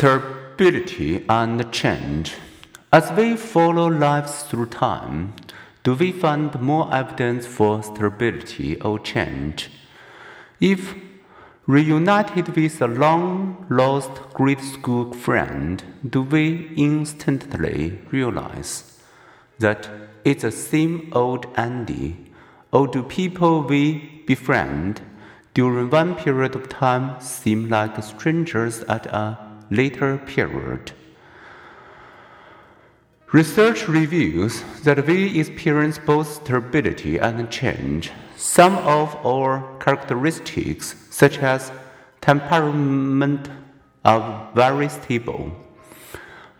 Stability and change. As we follow lives through time, do we find more evidence for stability or change? If reunited with a long lost grade school friend, do we instantly realize that it's the same old Andy? Or do people we befriend during one period of time seem like strangers at a later period. Research reveals that we experience both stability and change. Some of our characteristics, such as temperament, are very stable.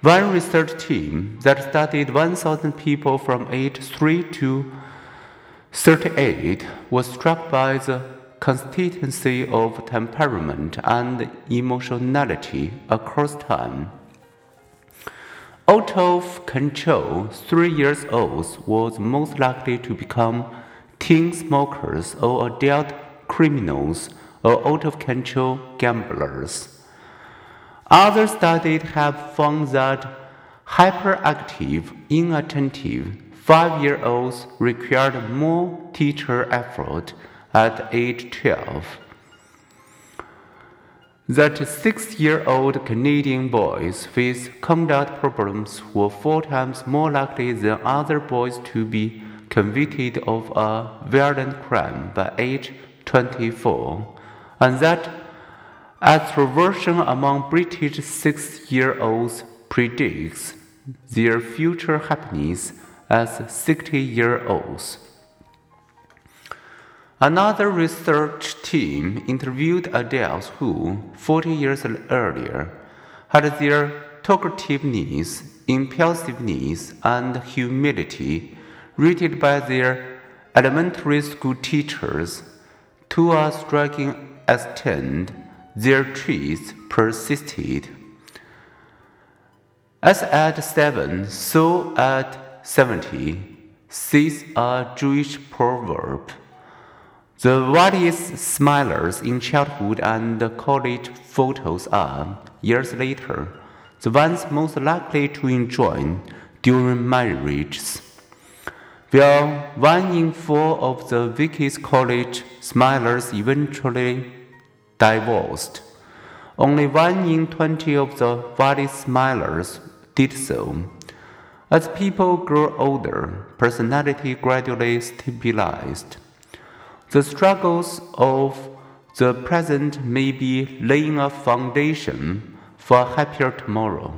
One research team that studied 1,000 people from age 3 to 38 was struck by the consistency of temperament and emotionality across time. Out of control, three years olds was most likely to become teen smokers or adult criminals or out of control gamblers. Other studies have found that hyperactive, inattentive five year olds required more teacher effort at age 12. That six year old Canadian boys with conduct problems were four times more likely than other boys to be convicted of a violent crime by age 24, and that extroversion among British six year olds predicts their future happiness as 60 year olds. Another research team interviewed adults who, 40 years earlier, had their talkativeness, impulsiveness, and humility rated by their elementary school teachers to a striking extent. Their traits persisted. As at seven, so at seventy, says a Jewish proverb. The wildest smilers in childhood and college photos are, years later, the ones most likely to enjoy during marriages. While one in four of the weakest college smilers eventually divorced, only one in twenty of the wildest smilers did so. As people grow older, personality gradually stabilized. The struggles of the present may be laying a foundation for a happier tomorrow.